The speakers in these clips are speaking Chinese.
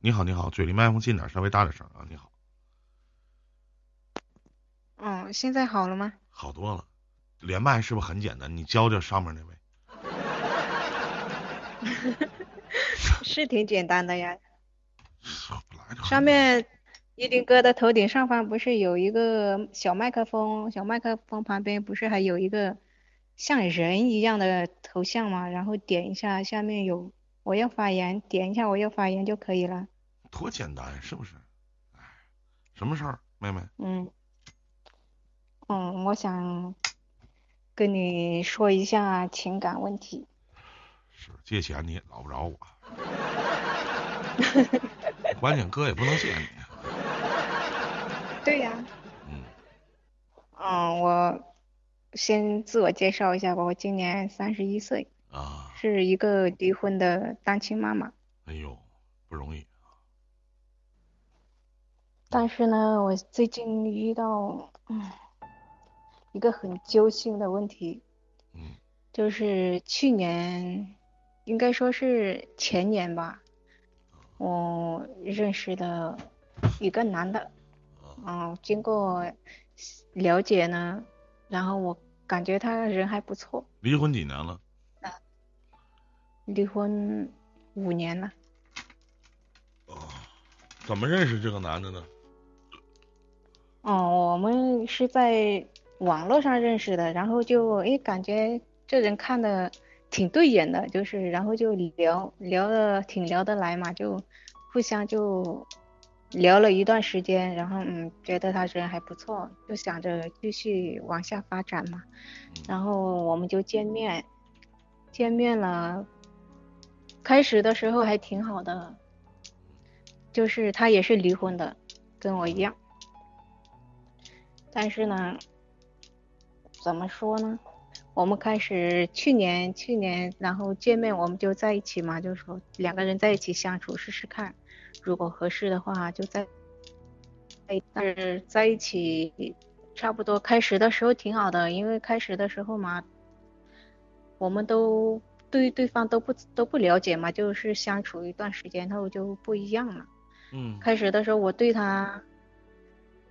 你好，你好，嘴离麦克风近点，稍微大点声啊。你好，嗯，现在好了吗？好多了。连麦是不是很简单？你教教上面那位。是挺简单的呀。上面一丁哥的头顶上方不是有一个小麦克风，小麦克风旁边不是还有一个像人一样的头像吗？然后点一下，下面有我要发言，点一下我要发言就可以了。多简单，是不是？哎，什么事儿，妹妹？嗯，嗯，我想跟你说一下情感问题。是借钱你也捞不着我，关键哥也不能借你。对呀。嗯，嗯，我先自我介绍一下吧，我今年三十一岁，啊，是一个离婚的单亲妈妈。哎呦，不容易。但是呢，我最近遇到嗯一个很揪心的问题，嗯就是去年，应该说是前年吧，我认识的一个男的，嗯，经过了解呢，然后我感觉他人还不错，离婚几年了？离婚五年了。怎么认识这个男的呢？哦，我们是在网络上认识的，然后就诶感觉这人看的挺对眼的，就是然后就聊聊的挺聊得来嘛，就互相就聊了一段时间，然后嗯觉得他人还不错，就想着继续往下发展嘛，然后我们就见面，见面了，开始的时候还挺好的，就是他也是离婚的，跟我一样。但是呢，怎么说呢？我们开始去年去年，然后见面我们就在一起嘛，就说两个人在一起相处试试看，如果合适的话就在，但是在一起差不多开始的时候挺好的，因为开始的时候嘛，我们都对对方都不都不了解嘛，就是相处一段时间后就不一样了。嗯开始的时候我对他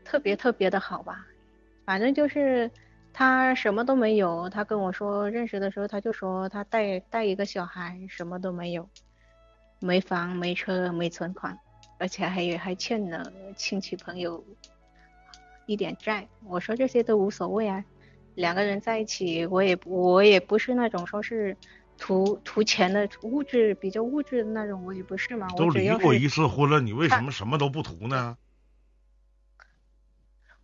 特别特别的好吧，反正就是他什么都没有，他跟我说认识的时候他就说他带带一个小孩，什么都没有，没房没车没存款，而且还有还欠了亲戚朋友一点债。我说这些都无所谓啊，两个人在一起，我也我也不是那种说是。图图钱的物质比较物质的那种，我也不是嘛。都离过一次婚了，你为什么什么都不图呢？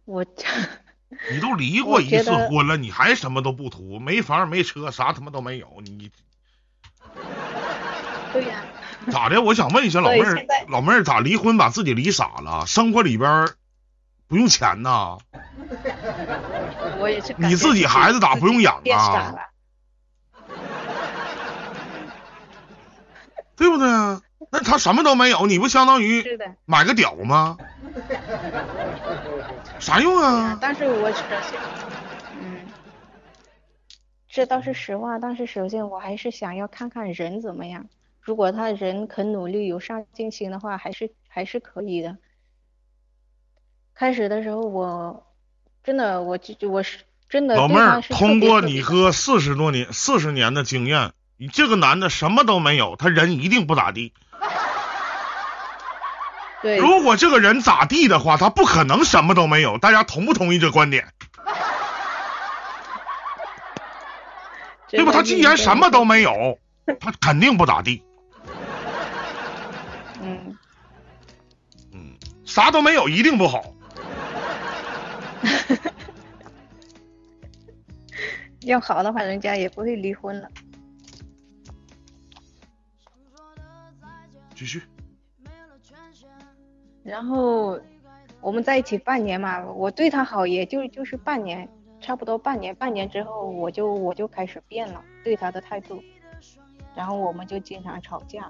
我 你都离过一次婚了，你还什么都不图？没房没车，啥他妈都没有，你 对呀、咋的？我想问一下老妹儿老妹儿咋离婚把自己离傻了？生活里边儿不用钱呐？我也是你自己孩子咋不用养啊？对不对啊？那他什么都没有，你不相当于，买个屌吗？啥用啊？但是我嗯，这倒是实话。但是首先我还是想要看看人怎么样。如果他人肯努力、有上进心的话，还是还是可以的。开始的时候我真的，我就我是真的老妹儿，通过你哥四十多年、四十年的经验，你这个男的什么都没有，他人一定不咋地。对如果这个人咋地的话，他不可能什么都没有。大家同不同意这观点？对吧？他既然什么都没有，他肯定不咋地。嗯，嗯，啥都没有一定不好。要好的话，人家也不会离婚了。继续。然后我们在一起半年嘛，我对他好也就就是半年，差不多半年。半年之后我就我就开始变了对他的态度，然后我们就经常吵架。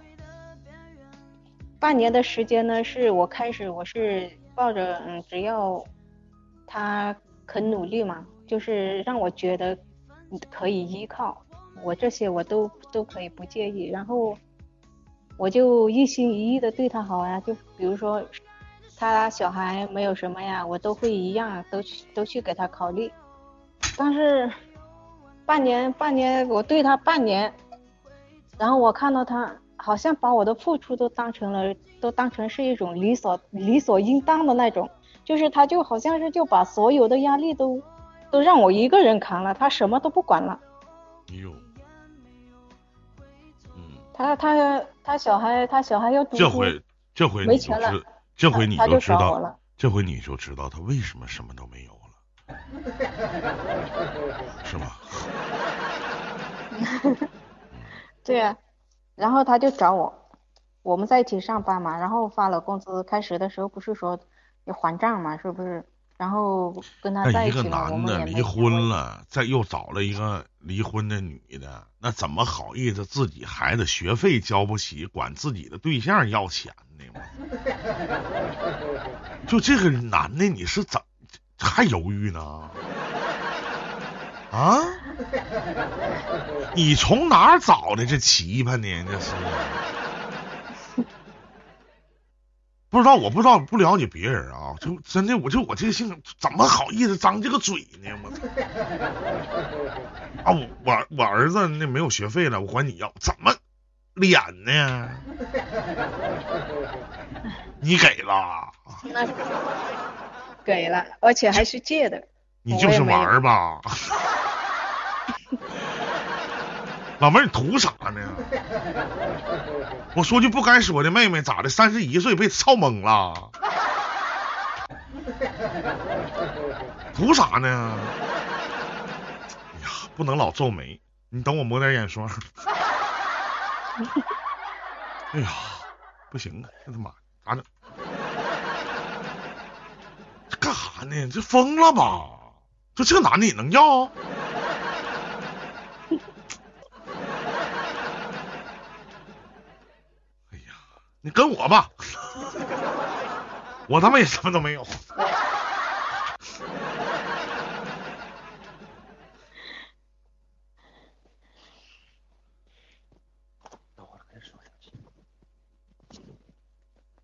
半年的时间呢，是我开始我是抱着嗯，只要他肯努力嘛，就是让我觉得可以依靠，我这些我都都可以不介意。然后我就一心一意的对他好呀，就比如说他小孩没有什么呀，我都会一样都去都去给他考虑。但是半年半年我对他半年，然后我看到他好像把我的付出都当成了都当成是一种理所理所应当的那种，就是他就好像是就把所有的压力都都让我一个人扛了，他什么都不管了。他他他小孩他小孩要读书，这回这回没钱了，这回你就知道，这回你就知道他为什么什么都没有了，是吗？对呀，然后他就找我，我们在一起上班嘛，然后发了工资，开始的时候不是说要还账嘛，是不是？然后跟他在一起一个男的离婚了，再又找了一个离婚的女的，那怎么好意思自己孩子学费交不起，管自己的对象要钱呢？就这个男的，你是怎还犹豫呢？啊？你从哪儿找的这奇葩呢？这是？不知道，我不知道，不了解别人啊，就真的，我就我这个性格，怎么好意思张这个嘴呢？我操！啊，我我我儿子那没有学费了，我管你要，怎么脸呢？你给了？给了，而且还是借的。你就是玩吧？老妹儿，你图啥呢？我说句不该说的，妹妹咋的？三十一岁被操懵了？图啥呢？哎呀，不能老皱眉，你等我抹点眼霜。哎呀，不行啊！这他妈咋整？这干啥呢？这疯了吧？就这男的也能要？你跟我吧，我他妈也什么都没有。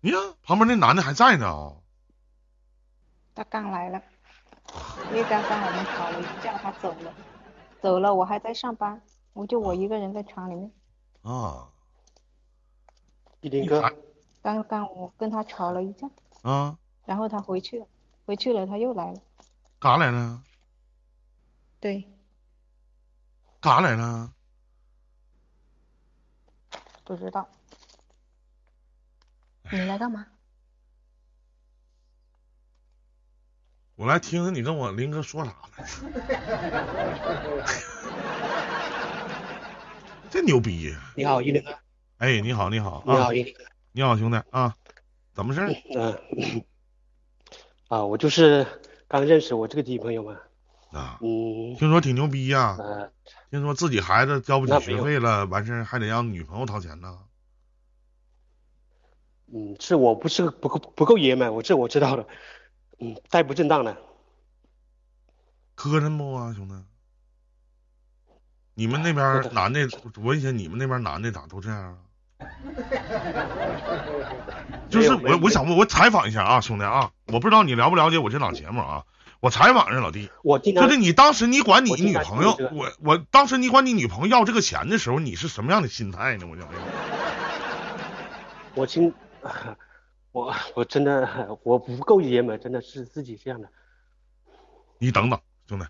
你看旁边那男的还在呢。他刚来了，因为刚刚我们吵了一架，他走了，走了，我还在上班，我就我一个人在厂里面。啊。一林哥，刚刚我跟他吵了一架，啊，然后他回去了，回去了他又来了，干啥来了？对，干啥来了？不知道，你来干嘛？我来听听你跟我林哥说啥呢？这牛逼！你好，一林哥。哎，你好，你好，你好，你你好，兄弟啊，怎么事？嗯，啊，我就是刚认识我这个女朋友嘛。啊，嗯，听说挺牛逼呀。嗯，听说自己孩子交不起学费了，完事还得让女朋友掏钱呢。嗯，是我不是不够不够爷们，我这我知道了。嗯，太不正当了。磕碜不啊，兄弟？你们那边男的，我问一下，你们那边男的咋都这样啊？就是我，我想问，我采访一下啊，兄弟啊，我不知道你了不了解我这档节目啊？我采访一下老弟，就是你当时你管你女朋友，我我当时你管你女朋友要这个钱的时候，你是什么样的心态呢？我想问。我亲，我我真的我不够爷们，真的是自己这样的。你等等，兄弟，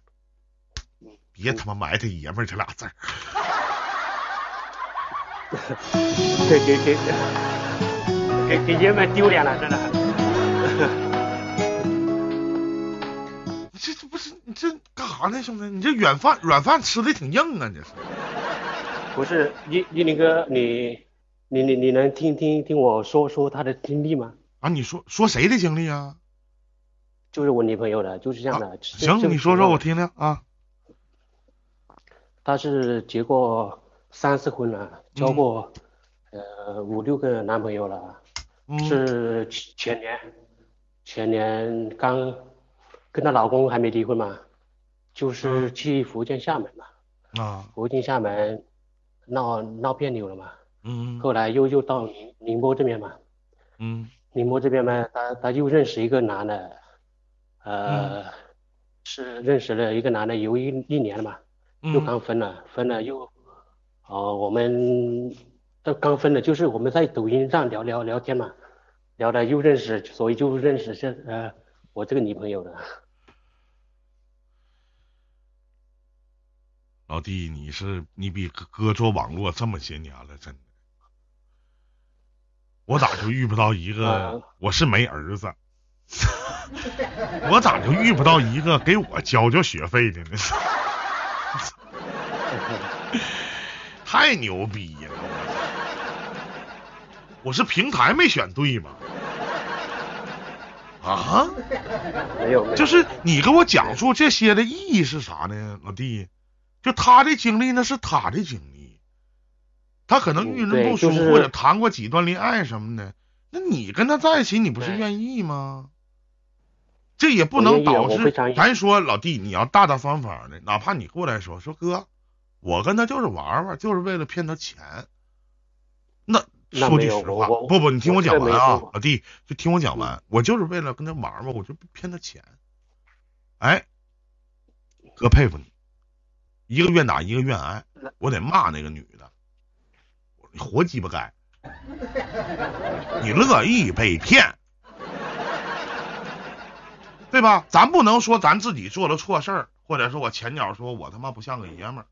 别他妈埋汰爷们这俩字儿。给给给给给爷们丢脸了，真的。你 这这不是你这干啥呢，兄弟？你这软饭软饭吃的挺硬啊，这是。不是，一一林哥，你你你你能听听听我说说他的经历吗？啊，你说说谁的经历啊？就是我女朋友的，就是这样的。行，你说说我听听啊。他是结过。三次婚了，交过呃五六个男朋友了，是前年前年刚跟她老公还没离婚嘛，就是去福建厦门嘛，啊，福建厦门闹闹别扭了嘛，嗯。后来又又到宁宁波这边嘛。嗯。宁波这边嘛，她她又认识一个男的，呃，是认识了一个男的有一一年了嘛，又刚分了，分了又，哦，我们都刚分了，就是我们在抖音上聊聊聊天嘛，聊的又认识，所以就认识这呃我这个女朋友的。老弟，你是你比哥做网络这么些年了，真的，我咋就遇不到一个？我是没儿子，我咋就遇不到一个给我交交学费的呢？太牛逼了！我是平台没选对吗？啊？没有，就是你给我讲述这些的意义是啥呢，老弟？就他的经历，那是他的经历，他可能遇人不淑，或者谈过几段恋爱什么的。那你跟他在一起，你不是愿意吗？这也不能导致咱说老弟，你要大大方方的，哪怕你过来说说哥，我跟他就是玩玩，就是为了骗他钱。那说句实话，不不，你听我讲完啊，老弟，就听我讲完，我就是为了跟他玩玩，我就骗他钱。哎，哥佩服你。一个愿打一个愿挨，我得骂那个女的，你活鸡巴该，你乐意被骗，对吧？咱不能说咱自己做了错事儿，或者说我前脚说我他妈不像个爷们儿，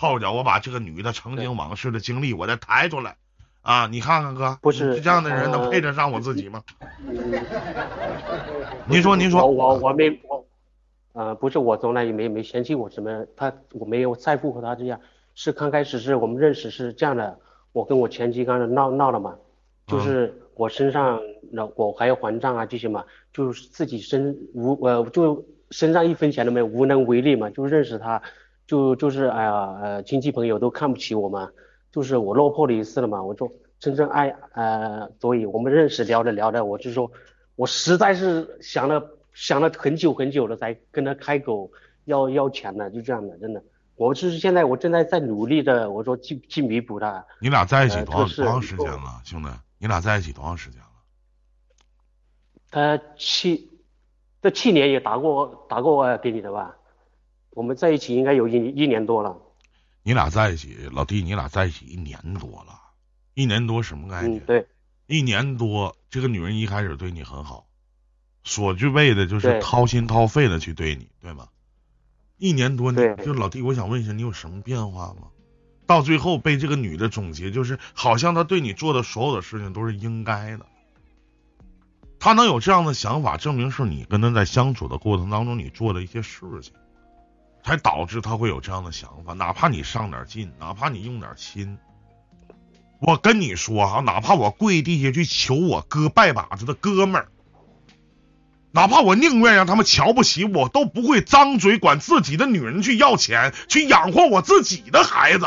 后脚我把这个女的曾经往事的经历我再抬出来啊！你看看哥，不是这样的人能配得上我自己吗？您说您说，我我我没我。呃，不是我从来也没没嫌弃我什么，他我没有在乎和他这样，是刚开始是我们认识是这样的，我跟我前妻刚才闹闹了嘛，就是我身上那我还要还账啊这些嘛，就是自己身无呃就身上一分钱都没有，无能为力嘛，就认识他，就就是哎呀呃亲戚朋友都看不起我嘛，就是我落魄了一次了嘛，我就真正爱呃，所以我们认识聊着聊着，我就说我实在是想了。想了很久很久了，才跟他开口要要钱的，就这样的，真的。我就是现在，我正在在努力的，我说去去弥补他。你俩在一起多多长时间了，兄弟？你俩在一起多长时间了？他去，这去年也打过打过给你的吧？我们在一起应该有一一年多了。你俩在一起，老弟，你俩在一起一年多了，一年多什么概念？对，一年多，这个女人一开始对你很好。所具备的就是掏心掏肺的去对你，对吗？一年多，你就老弟，我想问一下，你有什么变化吗？到最后被这个女的总结，就是好像她对你做的所有的事情都是应该的。她能有这样的想法，证明是你跟她在相处的过程当中，你做的一些事情，才导致他会有这样的想法。哪怕你上点劲，哪怕你用点心，我跟你说哈，哪怕我跪地下去求我哥拜把子的哥们儿。哪怕我宁愿让他们瞧不起我，都不会张嘴管自己的女人去要钱，去养活我自己的孩子。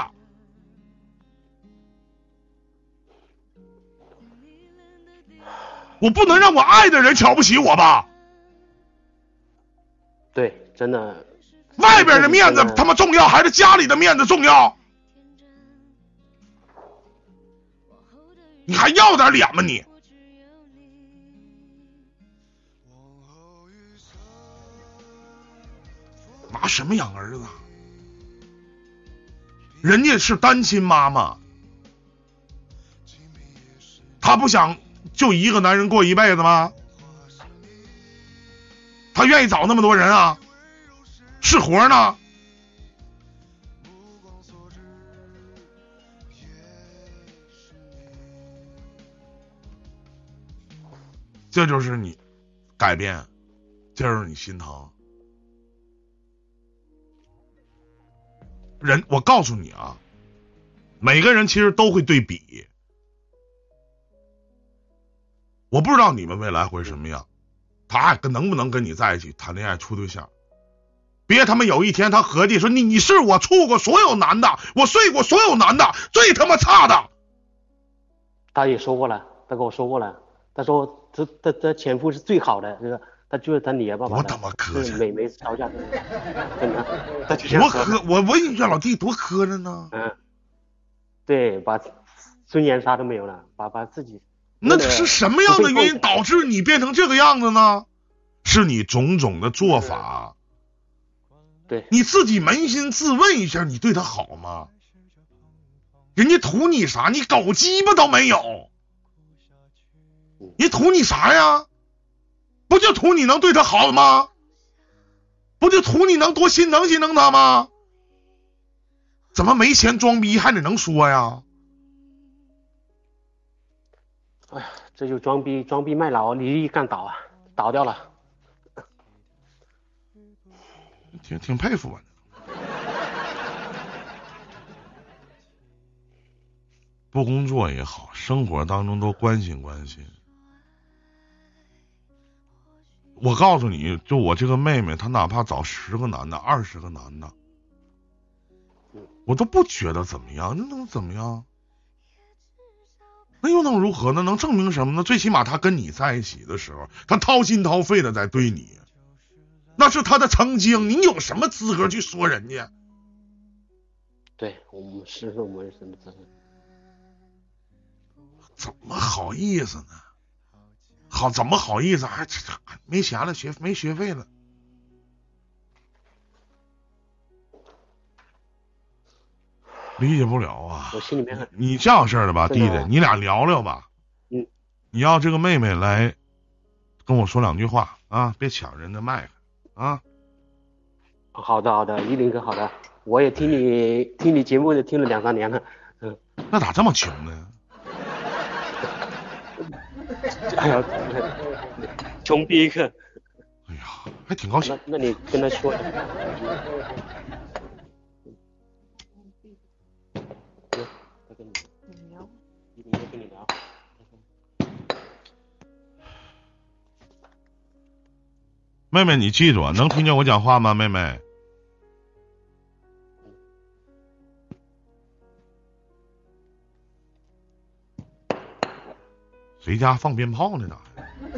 我不能让我爱的人瞧不起我吧？对，真的。外边的面子他妈重要，还是家里的面子重要？你还要点脸吗你？拿什么养儿子？人家是单亲妈妈，她不想就一个男人过一辈子吗？她愿意找那么多人啊？是活呢？这就是你改变，这就是你心疼。人，我告诉你啊，每个人其实都会对比。我不知道你们未来会什么样，他跟能不能跟你在一起谈恋爱处对象？别他妈有一天他合计说你你是我处过所有男的，我睡过所有男的最他妈差的。他也说过了，他跟我说过了，他说他他他前夫是最好的，就是。他就是他爷爸爸，我他妈磕碜，每每次吵架，真的，多磕，我我你说老弟多磕碜呢。嗯，对，把尊严啥都没有了，把把自己。那是什么样的原因导致你变成这个样子呢？是你种种的做法。对。你自己扪心自问一下，你对他好吗？人家图你啥？你狗鸡巴都没有。你图你啥呀？不就图你能对他好吗？不就图你能多心疼心疼他吗？怎么没钱装逼还得能说呀？哎呀，这就装逼装逼卖老，李一干倒啊，倒掉了。挺挺佩服吧。不工作也好，生活当中都关心关心。我告诉你就我这个妹妹，她哪怕找十个男的、二十个男的，我都不觉得怎么样。那能怎么样？那又能如何呢？能证明什么呢？最起码她跟你在一起的时候，她掏心掏肺的在对你，那是他的曾经。你有什么资格去说人家？对我们师傅没什么资格？怎么好意思呢？好，怎么好意思？还没钱了，学没学费了，理解不了啊！我心里面很……你这样式的吧，弟弟，你俩聊聊吧。嗯。你要这个妹妹来跟我说两句话啊！别抢人的麦克啊！好的，好的，依林哥，好的。我也听你听你节目听了两三年了，嗯。那咋这么穷呢？哎呀，穷逼个！哎呀，还挺高兴。那那你跟他说。妹妹，你记住，能听见我讲话吗？妹妹。谁家放鞭炮呢？咋？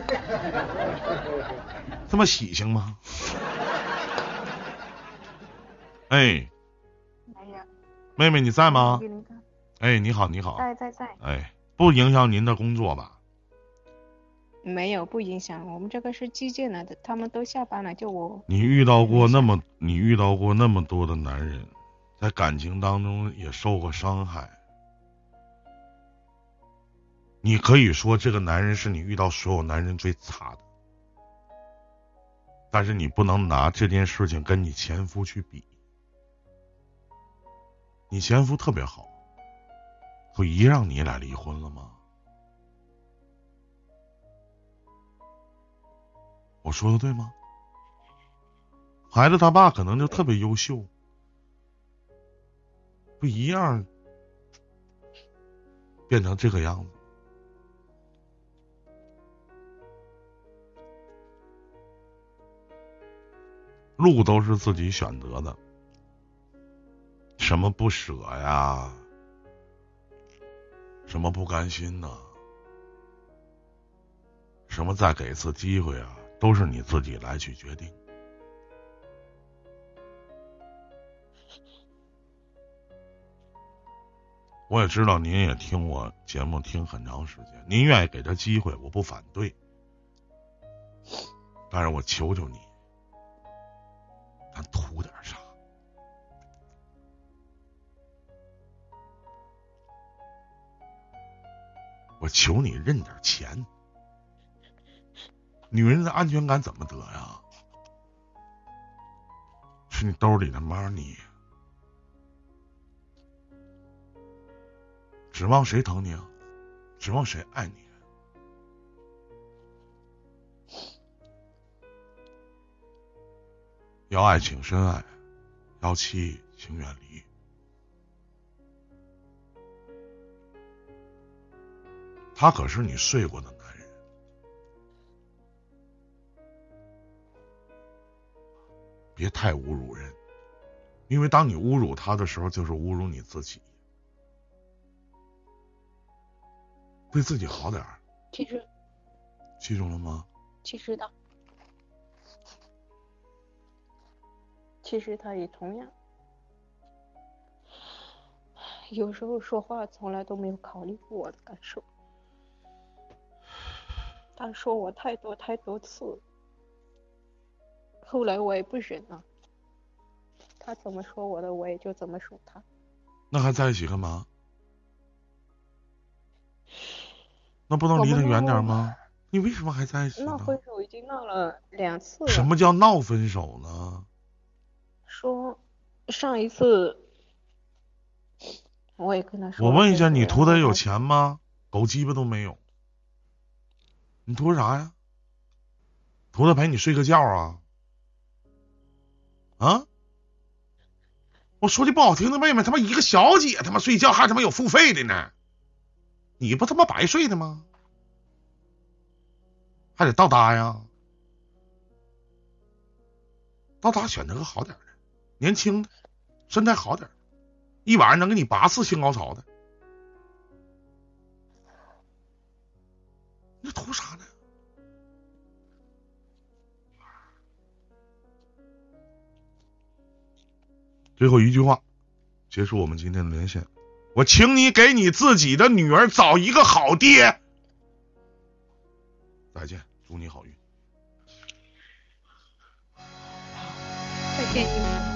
这么喜庆吗？哎，妹妹你在吗？哎，你好，你好。在在在。哎，不影响您的工作吧？没有，不影响。我们这个是基建的，他们都下班了，就我。你遇到过那么，你遇到过那么多的男人，在感情当中也受过伤害。你可以说这个男人是你遇到所有男人最差的，但是你不能拿这件事情跟你前夫去比。你前夫特别好，不一让你俩离婚了吗？我说的对吗？孩子他爸可能就特别优秀，不一样，变成这个样子。路都是自己选择的，什么不舍呀，什么不甘心呢？什么再给一次机会啊，都是你自己来去决定。我也知道您也听我节目听很长时间，您愿意给他机会，我不反对，但是我求求你。咱图点啥？我求你认点钱。女人的安全感怎么得呀？是你兜里的 money。指望谁疼你啊？指望谁爱你？要爱请深爱，要妻请远离。他可是你睡过的太侮辱人，因为当你侮辱他的时候，就是侮辱你自己。对自己好点儿。记住。记住了吗？其实的。其实他也同样，有时候说话从来都没有考虑过我的感受。他说我太多太多次，后来我也不忍了。他怎么说我的，我也就怎么说他。那还在一起干嘛？那不能离他远点吗？你为什么还在一起？闹分手已经闹了两次了。什么叫闹分手呢？说上一次我也跟他说。我问一下，你图他有钱吗？狗鸡巴都没有。你图啥呀？图他陪你睡个觉啊？啊？我说句不好听的，妹妹，他妈一个小姐他妈睡觉还他妈有付费的呢，你不他妈白睡的吗？还得倒搭呀？倒搭选择个好点的，年轻的，身材好点，一晚上能给你八次性高潮的。你图啥呢？最后一句话，结束我们今天的连线。我请你给你自己的女儿找一个好爹。再见，祝你好运。再见。